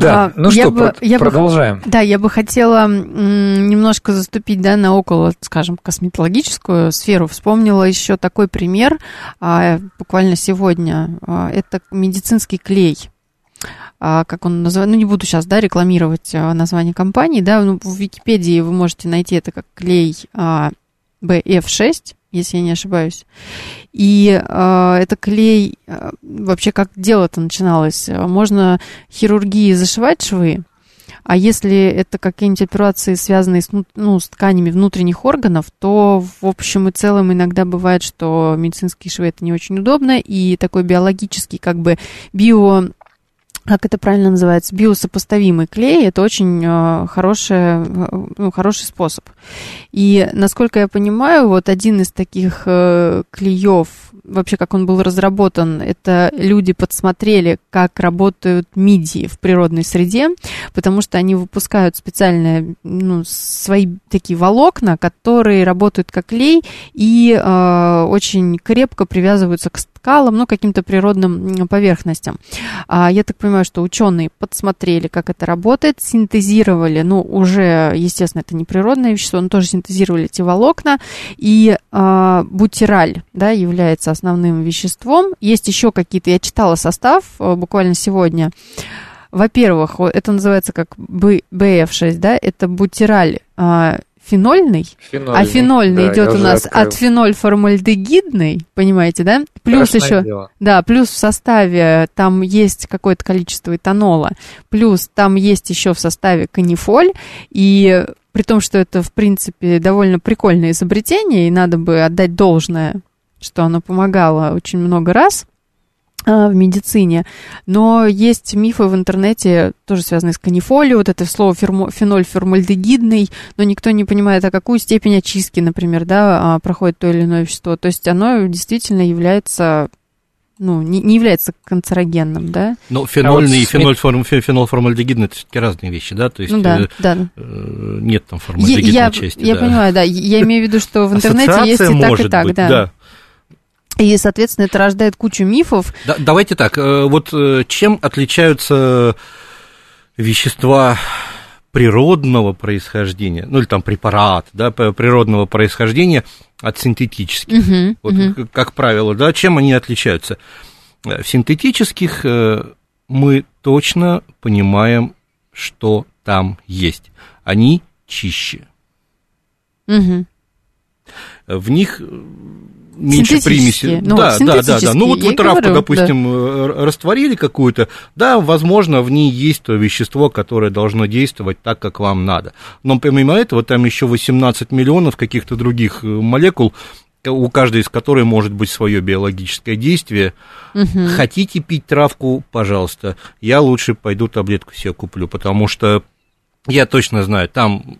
Да, а, ну что, бы, я продолжаем. Бы, да, я бы хотела немножко заступить да, на около, скажем, косметологическую сферу. Вспомнила еще такой пример а, буквально сегодня. А, это медицинский клей как он называется, ну не буду сейчас, да, рекламировать название компании, да, ну, в Википедии вы можете найти это как клей BF6, если я не ошибаюсь. И э, это клей, э, вообще как дело-то начиналось? Можно хирургии зашивать швы, а если это какие-нибудь операции, связанные с, ну, с тканями внутренних органов, то в общем и целом иногда бывает, что медицинские швы это не очень удобно, и такой биологический как бы био как это правильно называется, биосопоставимый клей, это очень э, хороший, э, ну, хороший способ. И, насколько я понимаю, вот один из таких э, клеев, вообще как он был разработан, это люди подсмотрели, как работают мидии в природной среде, потому что они выпускают специальные, ну, свои такие волокна, которые работают как клей и э, очень крепко привязываются к скалам, ну, каким-то природным поверхностям. А, я так понимаю, что ученые подсмотрели, как это работает, синтезировали, ну, уже, естественно, это не природное вещество, но тоже синтезировали эти волокна, и а, бутираль, да, является основным веществом. Есть еще какие-то, я читала состав а, буквально сегодня, во-первых, это называется как BF6, да, это бутираль а, фенольный, фенольный, а фенольный да, идет у нас открыл. от феноль формальдегидный, понимаете, да? Плюс Страшное еще, дело. да, плюс в составе там есть какое-то количество этанола, плюс там есть еще в составе канифоль, и при том, что это, в принципе, довольно прикольное изобретение, и надо бы отдать должное что оно помогало очень много раз в медицине, но есть мифы в интернете, тоже связанные с канифолией, вот это слово фермо, феноль формальдегидный, но никто не понимает, а какую степень очистки, например, да, а, проходит то или иное вещество. То есть оно действительно является ну, не, не является канцерогенным, да? Но фенольный а вот и феноль, форм, фенол формальдегидный это все-таки разные вещи, да? То есть ну, да, э, да. Э, нет там формальдегидной я, части. Я да. понимаю, да. Я имею в виду, что в интернете есть и так, и так, быть, да. да. И, соответственно, это рождает кучу мифов. Да, давайте так, э, вот э, чем отличаются вещества природного происхождения, ну или там препарат, да, природного происхождения от синтетических. Угу, вот, угу. Как правило, да, чем они отличаются? В синтетических э, мы точно понимаем, что там есть. Они чище. Угу. В них меньше примеси. Ну, да, да, да, да. Ну вот, вот травку, говорю, допустим, да. растворили какую-то, да, возможно, в ней есть то вещество, которое должно действовать так, как вам надо. Но помимо этого, там еще 18 миллионов каких-то других э, молекул, у каждой из которой может быть свое биологическое действие. Угу. Хотите пить травку, пожалуйста. Я лучше пойду таблетку себе куплю, потому что я точно знаю, там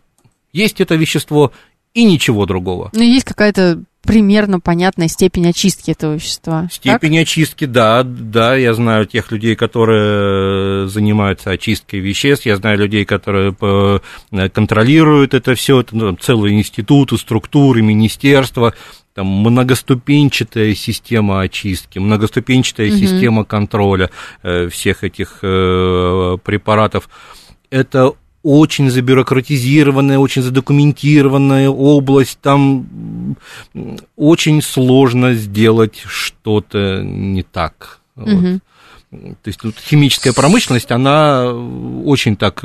есть это вещество и ничего другого. Ну, есть какая-то примерно понятная степень очистки этого вещества. Степень так? очистки, да, да, я знаю тех людей, которые занимаются очисткой веществ, я знаю людей, которые э, контролируют это все, это ну, целые институты, структуры, министерства, там многоступенчатая система очистки, многоступенчатая угу. система контроля э, всех этих э, препаратов. Это очень забюрократизированная, очень задокументированная область, там очень сложно сделать что-то не так. Угу. Вот. То есть вот, химическая промышленность, она очень так,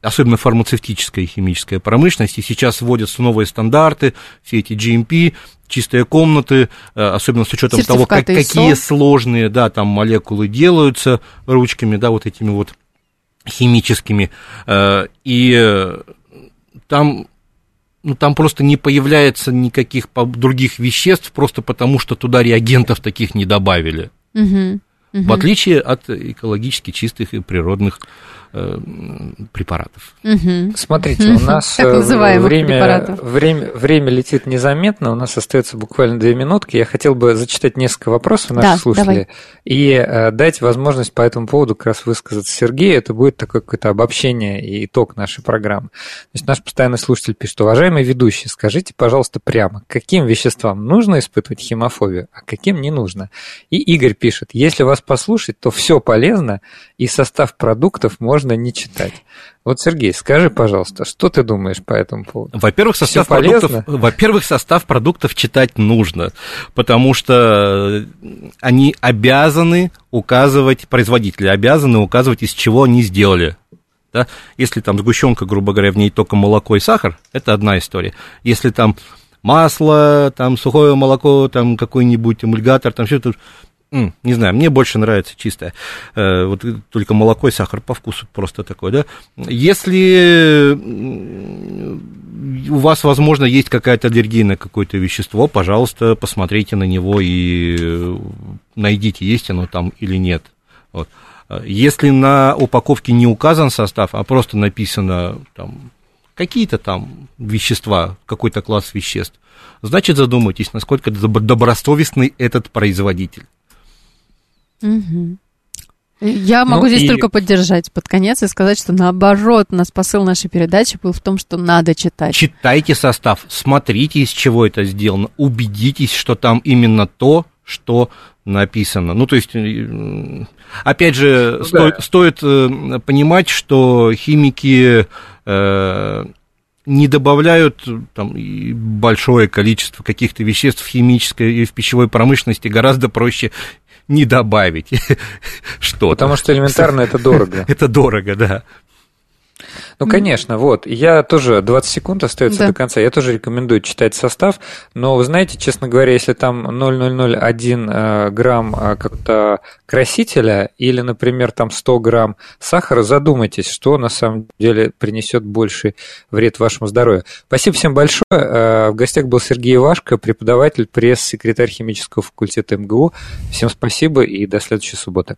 особенно фармацевтическая химическая промышленность, и сейчас вводятся новые стандарты, все эти GMP, чистые комнаты, особенно с учетом того, как, какие сложные, да, там молекулы делаются ручками, да, вот этими вот химическими, и там ну, там просто не появляется никаких других веществ, просто потому что туда реагентов таких не добавили. Угу. В отличие от экологически чистых и природных э, препаратов. Угу. Смотрите, у нас так время, время, время летит незаметно, у нас остается буквально две минутки. Я хотел бы зачитать несколько вопросов наших да, слушателей давай. и э, дать возможность по этому поводу как раз высказаться Сергею. Это будет такое какое-то обобщение и итог нашей программы. Есть наш постоянный слушатель пишет, уважаемый ведущий, скажите, пожалуйста, прямо, каким веществам нужно испытывать химофобию, а каким не нужно? И Игорь пишет, если вас послушать, то все полезно, и состав продуктов можно не читать. Вот, Сергей, скажи, пожалуйста, что ты думаешь по этому поводу? Во-первых, состав продуктов, во-первых, состав продуктов читать нужно, потому что они обязаны указывать, производители обязаны указывать, из чего они сделали. Да? Если там сгущенка, грубо говоря, в ней только молоко и сахар, это одна история. Если там масло, там сухое молоко, там какой-нибудь эмульгатор, там все это не знаю, мне больше нравится чистое. Вот только молоко и сахар по вкусу просто такой, да. Если у вас, возможно, есть какая-то аллергия на какое-то вещество, пожалуйста, посмотрите на него и найдите, есть оно там или нет. Вот. Если на упаковке не указан состав, а просто написано там какие-то там вещества, какой-то класс веществ, значит задумайтесь, насколько добросовестный этот производитель. Угу. Я могу ну, здесь и... только поддержать под конец и сказать, что наоборот, у нас посыл нашей передачи был в том, что надо читать. Читайте состав, смотрите, из чего это сделано, убедитесь, что там именно то, что написано. Ну, то есть, опять же, ну, стоит, да. стоит э, понимать, что химики э, не добавляют там, большое количество каких-то веществ в химической и в пищевой промышленности, гораздо проще не добавить что-то. Потому что элементарно это дорого. Это дорого, да. Ну, конечно, вот. Я тоже 20 секунд остается да. до конца. Я тоже рекомендую читать состав. Но, вы знаете, честно говоря, если там 0,001 э, грамм э, как-то красителя или, например, там 100 грамм сахара, задумайтесь, что на самом деле принесет больший вред вашему здоровью. Спасибо всем большое. Э, в гостях был Сергей Ивашко, преподаватель, пресс-секретарь химического факультета МГУ. Всем спасибо и до следующей субботы.